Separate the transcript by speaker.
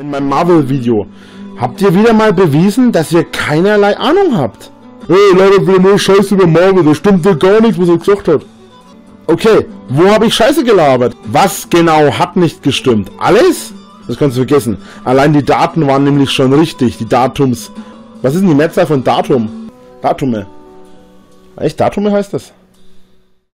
Speaker 1: In meinem Marvel-Video habt ihr wieder mal bewiesen, dass ihr keinerlei Ahnung habt. Hey, Leute, wir nur Scheiße über Marvel, das stimmt ja gar nichts, was er gesagt hat. Okay, wo habe ich Scheiße gelabert? Was genau hat nicht gestimmt? Alles? Das kannst du vergessen. Allein die Daten waren nämlich schon richtig, die Datums. Was ist denn die Mehrzahl von Datum? Datume. Echt, Datume heißt das?